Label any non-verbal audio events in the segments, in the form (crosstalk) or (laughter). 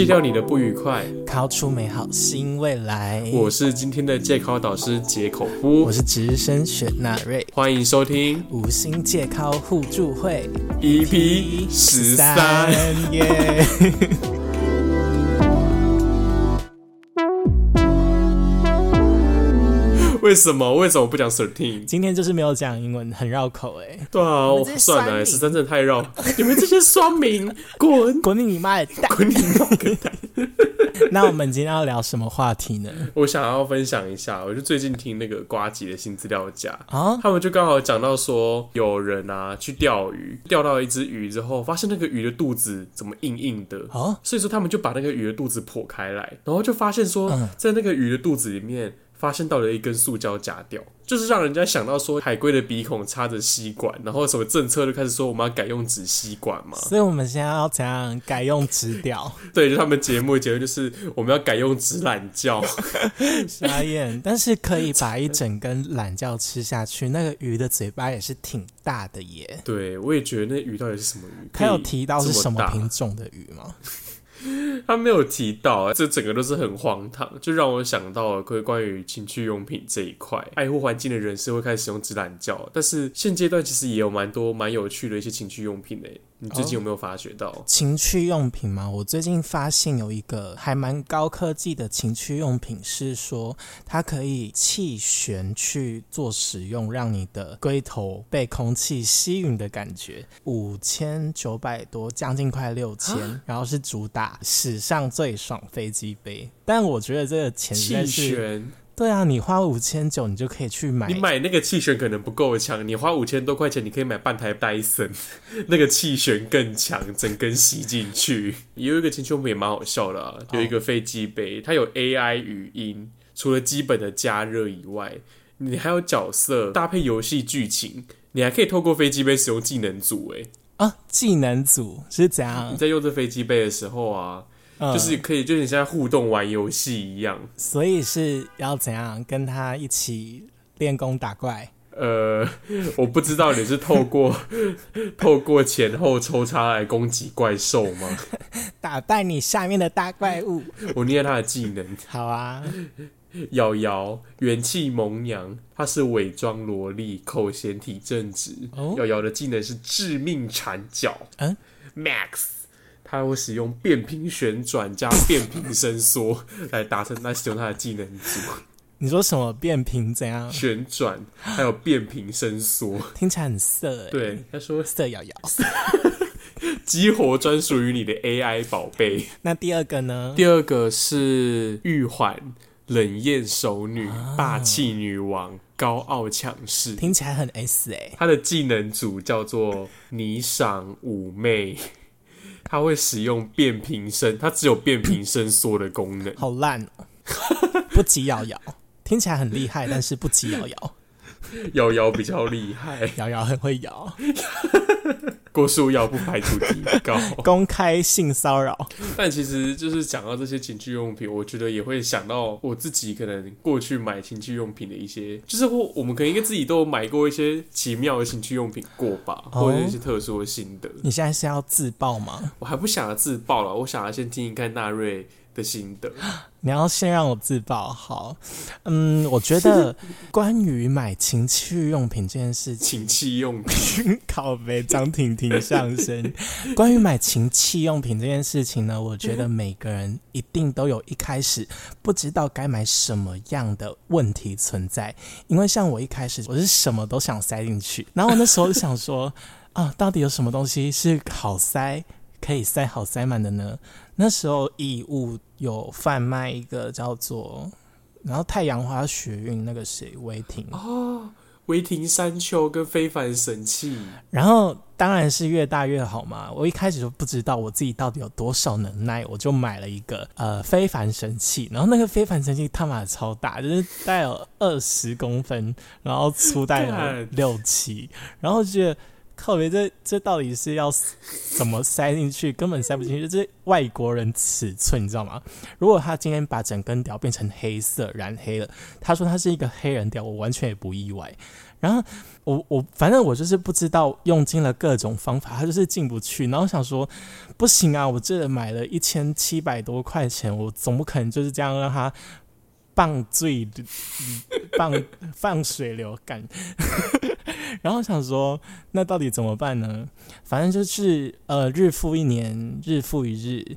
戒掉你的不愉快。考出美好新未来。我是今天的戒考导师杰口夫我，是直升雪纳瑞，欢迎收听五星戒考互助会 EP 十三。耶。(laughs) 为什么？为什么不讲 thirteen？今天就是没有讲英文，很绕口哎。对啊，算了，酸民十三真正太绕。你们这些酸民，滚滚你妈的蛋！滚你妈个蛋！(laughs) 那我们今天要聊什么话题呢？我想要分享一下，我就最近听那个瓜吉的新资料夹，啊，他们就刚好讲到说，有人啊去钓鱼，钓到一只鱼之后，发现那个鱼的肚子怎么硬硬的，啊，所以说他们就把那个鱼的肚子剖开来，然后就发现说，嗯在那个鱼的肚子里面发现到了一根塑胶夹掉，就是让人家想到说海龟的鼻孔插着吸管，然后什么政策就开始说我们要改用纸吸管嘛。所以我们现在要怎样改用直调？(laughs) 对，就他们节目的结论就是我们要改用纸懒觉。(laughs) 傻眼，但是可以把一整根懒觉吃下去，那个鱼的嘴巴也是挺大的耶。对，我也觉得那鱼到底是什么鱼？他有提到是什么品种的鱼吗？(laughs) 他没有提到，啊这整个都是很荒唐，就让我想到了关关于情趣用品这一块，爱护环境的人士会开始使用直懒觉，但是现阶段其实也有蛮多蛮有趣的一些情趣用品诶，你最近有没有发觉到？情趣用品吗，我最近发现有一个还蛮高科技的情趣用品，是说它可以气旋去做使用，让你的龟头被空气吸吮的感觉。五千九百多，将近快六千，然后是主打史上最爽飞机杯。但我觉得这个钱实在气是，旋，对啊，你花五千九，你就可以去买你买那个气旋可能不够强，你花五千多块钱，你可以买半台戴森，(laughs) 那个气旋更强，整根吸进去。有一个情趣用品也蛮好笑的、啊，有一个飞机杯，它有 AI 语音，除了基本的加热以外，你还有角色搭配游戏剧情，你还可以透过飞机杯使用技能组。诶，啊，技能组是怎样你？在用这飞机杯的时候啊，嗯就是可以，就是你现在互动玩游戏一样。所以是要怎样跟他一起练功打怪？呃，我不知道你是透过 (laughs) 透过前后抽插来攻击怪兽吗？(laughs) 打败你下面的大怪物。我捏他的技能：好啊，瑶瑶元气萌娘，她是伪装萝莉，口嫌体正直。哦瑶瑶的技能是致命缠脚，嗯，Max。他会使用变频旋转加变频伸缩来达成他使用他的技能组，你说什么变频怎样？旋转还有变频伸缩。听起来很色哎、对，他说色摇摇。激活专属于你的 AI 宝贝。那第二个呢？第二个是玉环，冷艳熟女，霸气女王，高傲强势。听起来很 S 哎、她的技能组叫做霓裳妩媚，她会使用变频伸，它只有变频伸缩的功能。好烂哦、(laughs) 不急摇摇。听起来很厉害，但是不急摇摇。(laughs) 摇摇比较厉害，摇摇很会摇，(laughs) 郭书瑶不排除提高。(laughs) 公开性骚扰。但其实就是讲到这些情趣用品，我觉得也会想到我自己可能过去买情趣用品的一些，就是我我们可能应该自己都有买过一些奇妙的情趣用品过吧，哦或者一些特殊的心得。你现在是要自爆吗？我还不想要自爆了，我想要先听一看纳瑞的心得。(gasps) 你要先让我自爆好。嗯，我觉得 (laughs) 关于买情趣用品这件事情。情趣用品，靠背张婷婷上身。(laughs) 关于买情趣用品这件事情呢，我觉得每个人一定都有一开始不知道该买什么样的问题存在。因为像我一开始我是什么都想塞进去，然后我那时候就想说 (laughs) 啊，到底有什么东西是好塞？可以塞好塞满的呢？那时候义务有贩卖一个叫做，然后太阳花学运那个谁威霆维廷山丘跟非凡神器，然后当然是越大越好嘛。我一开始就不知道我自己到底有多少能耐，我就买了一个呃非凡神器。然后那个非凡神器他妈超大，就是大概有二十公分，然后粗大概有六七，然后就觉得。靠别这这到底是要怎么塞进去？根本塞不进去，这是外国人尺寸，你知道吗？如果他今天把整根屌变成黑色染黑了，他说他是一个黑人屌，我完全也不意外。然后我我反正我就是不知道用尽了各种方法，他就是进不去。然后想说不行啊，我这买了一千七百多块钱，我总不可能就是这样让他放醉放放水流干。然后想说那到底怎么办呢？反正就是呃日复一年，日复一日。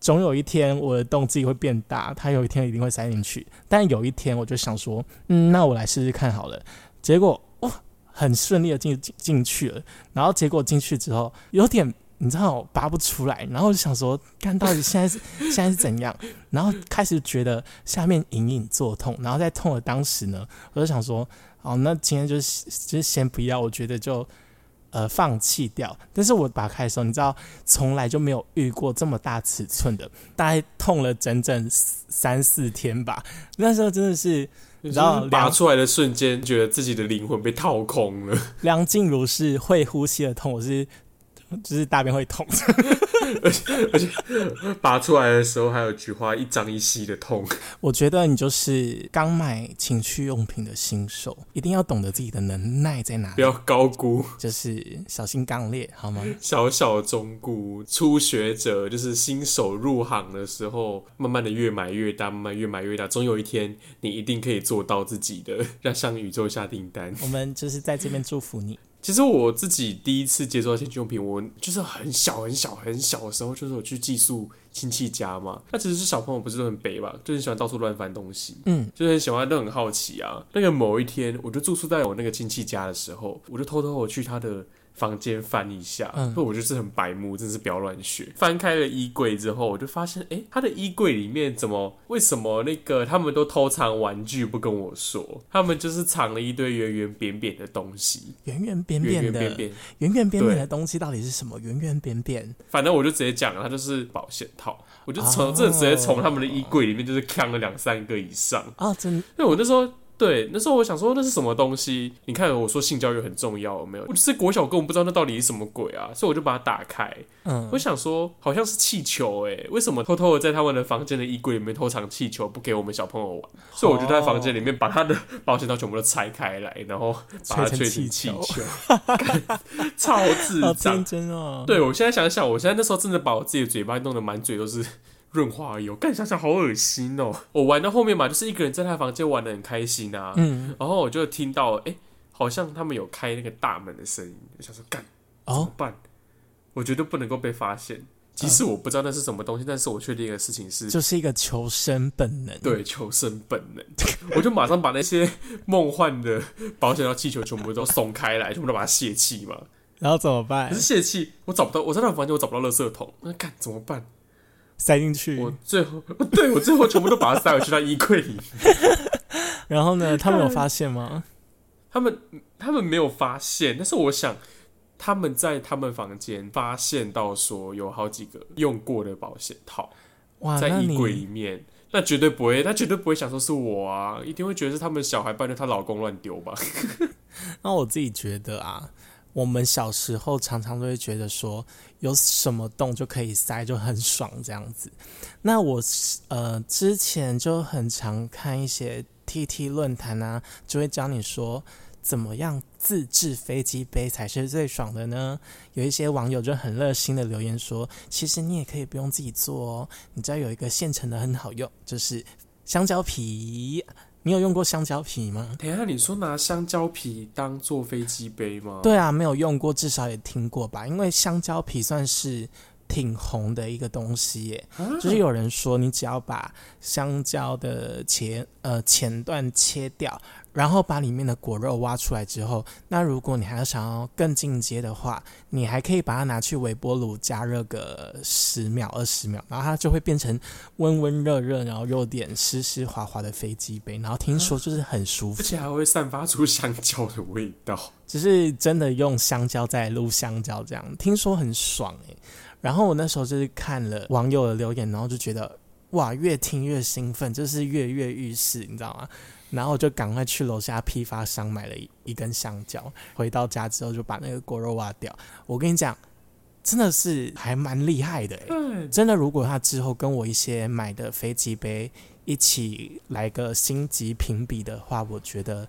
总有一天我的洞自己会变大，它有一天一定会塞进去。但有一天我就想说，嗯，那我来试试看好了。结果哇，很顺利的进进进去了。然后结果进去之后，有点你知道拔不出来。然后就想说，看到底现在是现在是怎样？然后开始觉得下面隐隐作痛。然后在痛的当时呢，我就想说，哦，那今天就是就先不要。我觉得就。呃，放弃掉。但是我打开的时候，你知道，从来就没有遇过这么大尺寸的，大概痛了整整三四天吧。那时候真的是，你知道，拔出来的瞬间，觉得自己的灵魂被掏空了。(laughs) 梁静茹是会呼吸的痛，我是。就是大便会痛，(laughs) 而且 (laughs) 而且拔出来的时候还有菊花一张一吸的痛。(laughs) 我觉得你就是刚买情趣用品的新手，一定要懂得自己的能耐在哪里，不要高估，就是小心刚烈，好吗？小小中估，初学者就是新手入行的时候，慢慢的越买越大，慢慢越买越大，总有一天你一定可以做到自己的，让向宇宙下订单。我们就是在这边祝福你。其实我自己第一次接触到情趣用品，我就是很小很小很小的时候，就是我去寄宿亲戚家嘛。那其实是小朋友，不是都很北吧，就很喜欢到处乱翻东西，嗯，就很喜欢，都很好奇啊。那个某一天，我就住宿在我那个亲戚家的时候，我就偷偷我去他的。房间翻一下，嗯，我就是很白目，真是不要乱学。翻开了衣柜之后，我就发现，哎，他的衣柜里面怎么？为什么那个他们都偷藏玩具不跟我说？他们就是藏了一堆圆圆扁扁的东西，圆圆扁扁的，圆圆扁扁的东西到底是什么？圆圆扁扁，反正我就直接讲了，它就是保险套。我就从这直接从他们的衣柜里面就是扛了两三个以上啊！真，因为我那时候。对，那时候我想说那是什么东西？你看我说性教育很重要，有没有？我是国小根本不知道那到底是什么鬼啊，所以我就把它打开。嗯，我想说好像是气球哎，为什么偷偷的在他们的房间的衣柜里面偷藏气球，不给我们小朋友玩？所以我就在房间里面把他的保险套全部都拆开来，然后把它吹成气球，超智障真哦！对我现在想想，我现在那时候真的把我自己的嘴巴弄得满嘴都是。润滑油，干想想好恶心哦！(laughs) 我玩到后面嘛，就是一个人在他房间玩的很开心啊，嗯，然后我就听到，哎，好像他们有开那个大门的声音，就想说干怎么办？我觉得不能够被发现，即使我不知道那是什么东西，但是我确定一个事情是，就是一个求生本能，对，求生本能，(laughs) 我就马上把那些梦幻的保险套气球全部都松开来，全部都把它泄气嘛，然后怎么办？可是泄气，我找不到，我在那房间我找不到垃圾桶，那干怎么办？塞进去，我最后 (laughs) 对我最后全部都把它塞回去到衣柜里。然后呢？他们有发现吗？他们他们没有发现，但是我想他们在他们房间发现到说有好几个用过的保险套在衣柜里面，那绝对不会，他绝对不会想说是我啊，一定会觉得是他们小孩，不然她老公乱丢吧。(laughs) 那我自己觉得啊。我们小时候常常都会觉得说有什么洞就可以塞，就很爽这样子。那我呃之前就很常看一些 T T 论坛啊，就会教你说怎么样自制飞机杯才是最爽的呢？有一些网友就很热心的留言说，其实你也可以不用自己做哦，你知道有一个现成的很好用，就是香蕉皮。你有用过香蕉皮吗？等下，你说拿香蕉皮当做飞机杯吗？对啊，没有用过，至少也听过吧。因为香蕉皮算是挺红的一个东西耶。就是有人说，你只要把香蕉的前呃前段切掉。然后把里面的果肉挖出来之后，那如果你还要想要更进阶的话，你还可以把它拿去微波炉加热个十秒、二十秒，然后它就会变成温温热热，然后又点湿湿滑滑的飞机杯。然后听说就是很舒服，而且还会散发出香蕉的味道。只是真的用香蕉在撸香蕉，这样听说很爽诶。然后我那时候就是看了网友的留言，然后就觉得哇，越听越兴奋，就是跃跃欲试，你知道吗？然后就赶快去楼下批发商买了一一根香蕉，回到家之后就把那个果肉挖掉。我跟你讲，真的是还蛮厉害的。嗯，真的，如果他之后跟我一些买的飞机杯一起来个星级评比的话，我觉得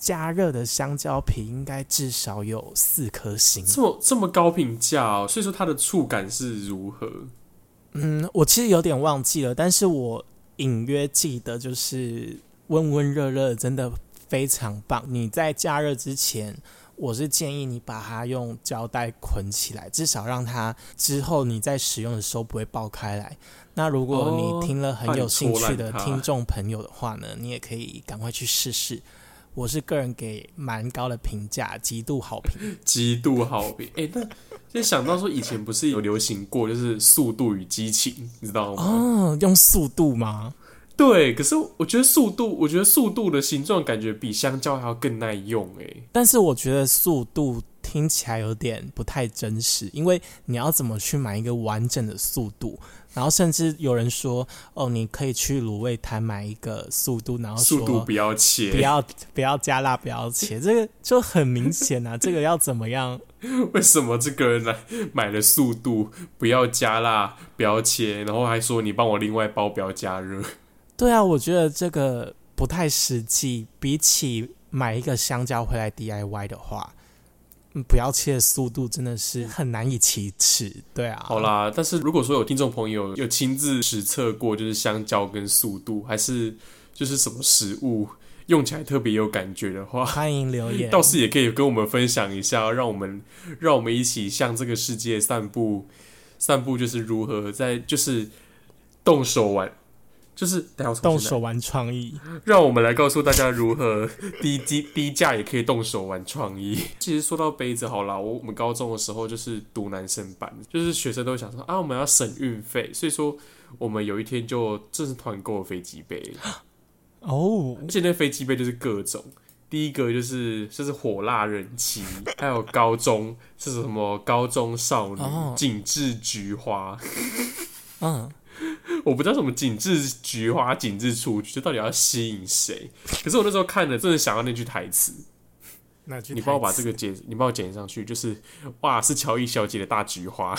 加热的香蕉皮应该至少有四颗星。这么这么高评价哦，所以说它的触感是如何？嗯，我其实有点忘记了，但是我隐约记得就是温温热热，真的非常棒。你在加热之前，我是建议你把它用胶带捆起来，至少让它之后你在使用的时候不会爆开来。那如果你听了很有兴趣的听众朋友的话呢，你也可以赶快去试试。我是个人给蛮高的评价，极度好评，(laughs) 极度好评。哎，那就想到说，以前不是有流行过，就是《速度与激情》，你知道吗？哦，用速度吗？对，可是我觉得速度，我觉得速度的形状感觉比香蕉还要更耐用哎。但是我觉得速度听起来有点不太真实，因为你要怎么去买一个完整的速度？然后甚至有人说，哦，你可以去卤味摊买一个速度，然后速度不要切，不要不要加辣，不要切，(laughs) 这个就很明显啊。这个要怎么样？为什么这个人来买了速度，不要加辣，不要切，然后还说你帮我另外包，不要加热？对啊，我觉得这个不太实际。比起买一个香蕉回来 DIY 的话。不要切的速度真的是很难以启齿，对啊。好啦，但是如果说有听众朋友有亲自实测过，就是香蕉跟速度，还是就是什么食物用起来特别有感觉的话，欢迎留言。倒是也可以跟我们分享一下，让我们让我们一起向这个世界散步，散步就是如何在就是动手玩。就是动手玩创意，让我们来告诉大家如何低低低价也可以动手玩创意。其实说到杯子，好啦，我我们高中的时候就是读男生班，就是学生都想说啊，我们要省运费，所以说我们有一天就正式团购了飞机杯。哦，而且那飞机杯就是各种，第一个就是就是火辣人妻，还有高中是什么高中少女紧致菊花，嗯。我不知道什么紧致菊花、紧致雏菊，这到底要吸引谁？可是我那时候看了，真的想要那句台词。那句，你帮我把这个剪，你帮我剪上去，就是哇，是乔伊小姐的大菊花。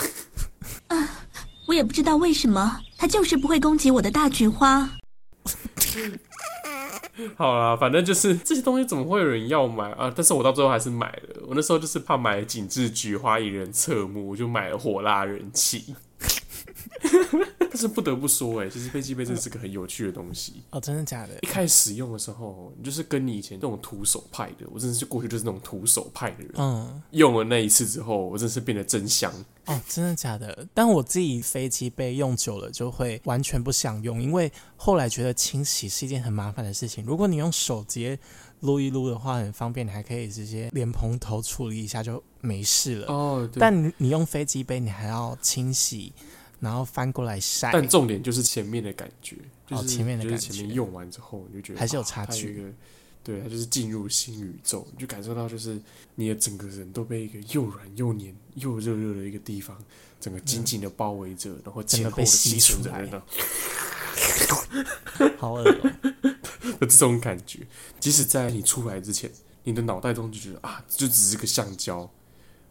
啊，(laughs) 我也不知道为什么，他就是不会攻击我的大菊花。(laughs) 好啦，反正就是这些东西，怎么会有人要买啊？但是我到最后还是买了。我那时候就是怕买紧致菊花引人侧目，我就买了火辣人气。(laughs) 但是不得不说，哎，其实飞机杯真的是个很有趣的东西哦，真的假的？一开始使用的时候，你就是跟你以前那种徒手派的，我真的是过去就是那种徒手派的人。嗯，用了那一次之后，我真是变得真香哦，真的假的？但我自己飞机杯用久了就会完全不想用，因为后来觉得清洗是一件很麻烦的事情。如果你用手直接撸一撸的话，很方便，你还可以直接连蓬头处理一下就没事了。哦，但你你用飞机杯，你还要清洗。然后翻过来晒，但重点就是前面的感觉，就是前面的感觉，前面用完之后你就觉得还是有差距。对，它就是进入新宇宙，你就感受到就是你的整个人都被一个又软又黏又热热的一个地方，整个紧紧的包围着，然后前后被吸存着那好恶心的这种感觉。即使在你出来之前，你的脑袋中就觉得啊，就只是个橡胶。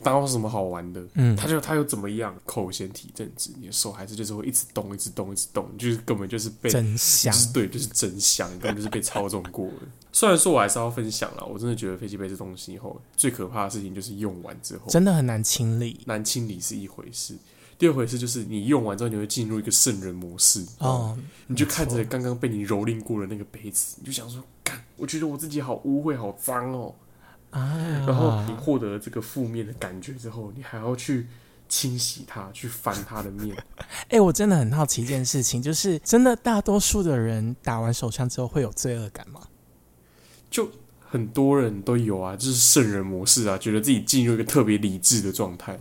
当有什么好玩的？嗯，他就他又怎么样？口嫌体正直，你的手还是就是会一直动，一直动，一直动，就是根本就是被真香，对，就是真香，根本就是被操纵过了。(laughs) 虽然说我还是要分享了，我真的觉得飞机杯这东西以后最可怕的事情就是用完之后真的很难清理，难清理是一回事，第二回事就是你用完之后你会进入一个圣人模式哦，你就看着刚刚被你蹂躏过的那个杯子，你就想说，干，我觉得我自己好污秽，好脏哦。啊！然后你获得这个负面的感觉之后，你还要去清洗它，去翻它的面。(laughs) 哎，我真的很好奇一件事情，就是真的大多数的人打完手枪之后会有罪恶感吗？就很多人都有啊，就是圣人模式啊，觉得自己进入一个特别理智的状态。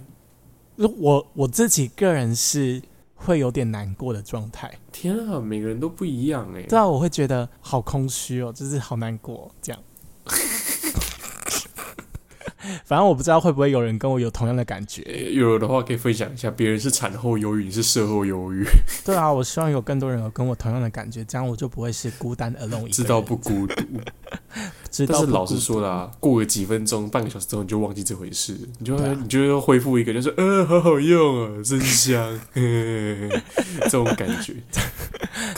我我自己个人是会有点难过的状态。天啊，每个人都不一样哎。对啊，我会觉得好空虚哦，就是好难过这样。反正我不知道会不会有人跟我有同样的感觉，有的话可以分享一下。别人是产后忧郁，你是事后忧郁。(laughs) 对啊，我希望有更多人有跟我同样的感觉，这样我就不会是孤单 alone 知道不孤独。(laughs) 但是老实说啦，过个几分钟、半个小时之后，你就忘记这回事，你就你就要恢复一个，就是呃，好好用啊，真香，(laughs) 这种感觉。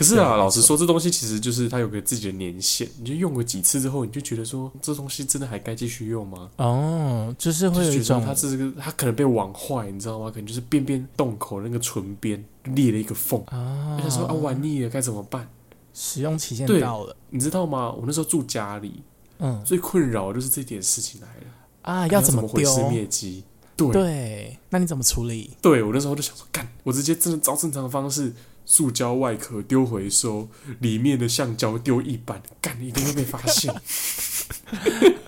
可是啊，老实说，这东西其实就是它有个自己的年限，你就用过几次之后，你就觉得说这东西真的还该继续用吗？哦，就是会有一种它这个它可能被玩坏，你知道吗？可能就是边边洞口那个唇边裂了一个缝。啊我想说啊，玩腻了该怎么办？使用期限到了，你知道吗？我那时候住家里，嗯最困扰就是这点事情来了，啊，要怎么丢？么毁尸灭迹？对对，那你怎么处理？对，我那时候就想说，干，我直接真的照正常的方式，塑胶外壳丢回收，里面的橡胶丢一半，干一定会被发现。(laughs)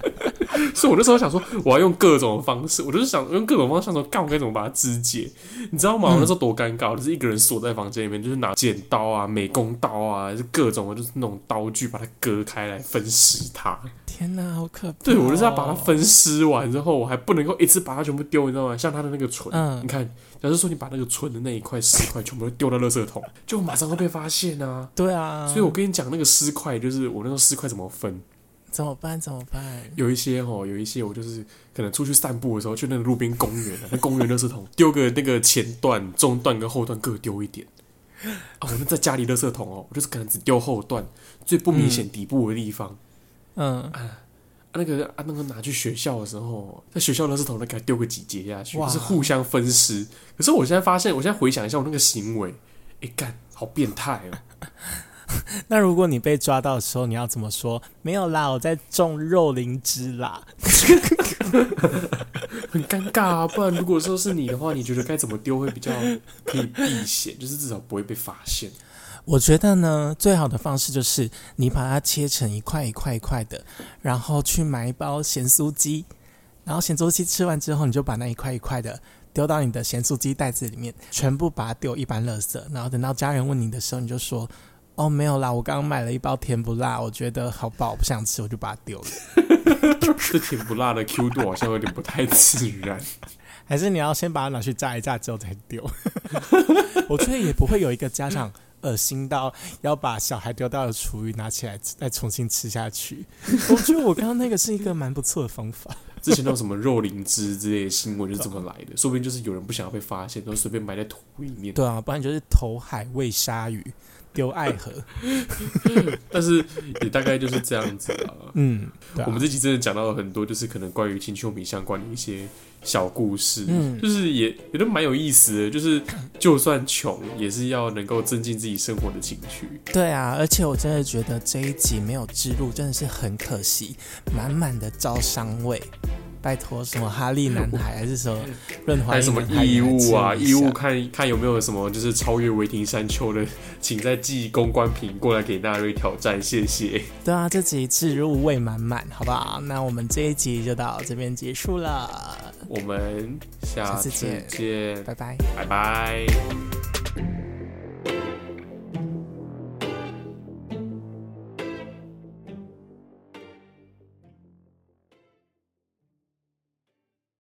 (laughs) 所以，我那时候想说，我要用各种方式，我就是想用各种方式想说，干我该怎么把它肢解，你知道吗？我那时候多尴尬，我就是一个人锁在房间里面，就是拿剪刀啊、美工刀啊，就是各种就是那种刀具把它割开来分尸它。天哪，好可怕、对，我就是要把它。分尸完之后，我还不能够一次把它全部丢，你知道吗？像它的那个唇，嗯你看，假如说你把那个唇的那一块尸块全部都丢到垃圾桶，就马上会被发现啊。对啊，所以我跟你讲，那个尸块就是我那个尸块怎么分，怎么办？怎么办？有一些哦，有一些我就是可能出去散步的时候，去那个路边公园啊，(laughs) 那公园垃圾桶丢个那个前段、中段跟后段各丢一点。啊，我们在家里垃圾桶哦，我就是可能只丢后段最不明显底部的地方。嗯，啊那个啊，那个拿去学校的时候，在学校垃圾桶那给它丢个几节下去，就是互相分尸。可是我现在发现，我现在回想一下我那个行为，哎干，好变态哦！(laughs) 那如果你被抓到的时候，你要怎么说？没有啦，我在种肉灵芝啦。(laughs) 很尴尬啊。不然如果说是你的话，你觉得该怎么丢会比较可以避险，就是至少不会被发现。我觉得呢，最好的方式就是你把它切成一块一块一块的，然后去买一包咸酥鸡，然后咸酥鸡吃完之后，你就把那一块一块的丢到你的咸酥鸡袋子里面，全部把它丢一般垃圾。然后等到家人问你的时候，你就说：“哦，没有啦，我刚刚买了一包甜不辣，我觉得好饱，我不想吃，我就把它丢了。(laughs) 这甜不辣的 Q 度好像有点不太自然。(laughs) ”还是你要先把它拿去炸一炸之后再丢？(laughs) 我觉得也不会有一个家长恶心到要把小孩丢到的厨余拿起来再重新吃下去。我觉得我刚刚那个是一个蛮不错的方法。之前那种什么肉灵芝之类的新闻就是这么来的，说不定就是有人不想要被发现，都随便埋在土里面。对啊，不然就是投海喂鲨鱼，丢爱河。(laughs) 但是也大概就是这样子啊。嗯，我们这集真的讲到了很多，就是可能关于情趣用品相关的一些小故事，嗯就是也也都蛮有意思的。就是就算穷，也是要能够增进自己生活的情趣。对啊，而且我真的觉得这一集没有之路真的是很可惜，满满的招商味。拜托，什么哈利男孩还是什么润滑液还有什么男孩义务啊？义务也来植入一下看看有没有什么就是超越维廷山丘的，请再寄公关品过来给纳瑞挑战，谢谢。对啊，这集置入味满满，好不好？那我们这一集就到这边结束了，我们下次见，拜拜。拜拜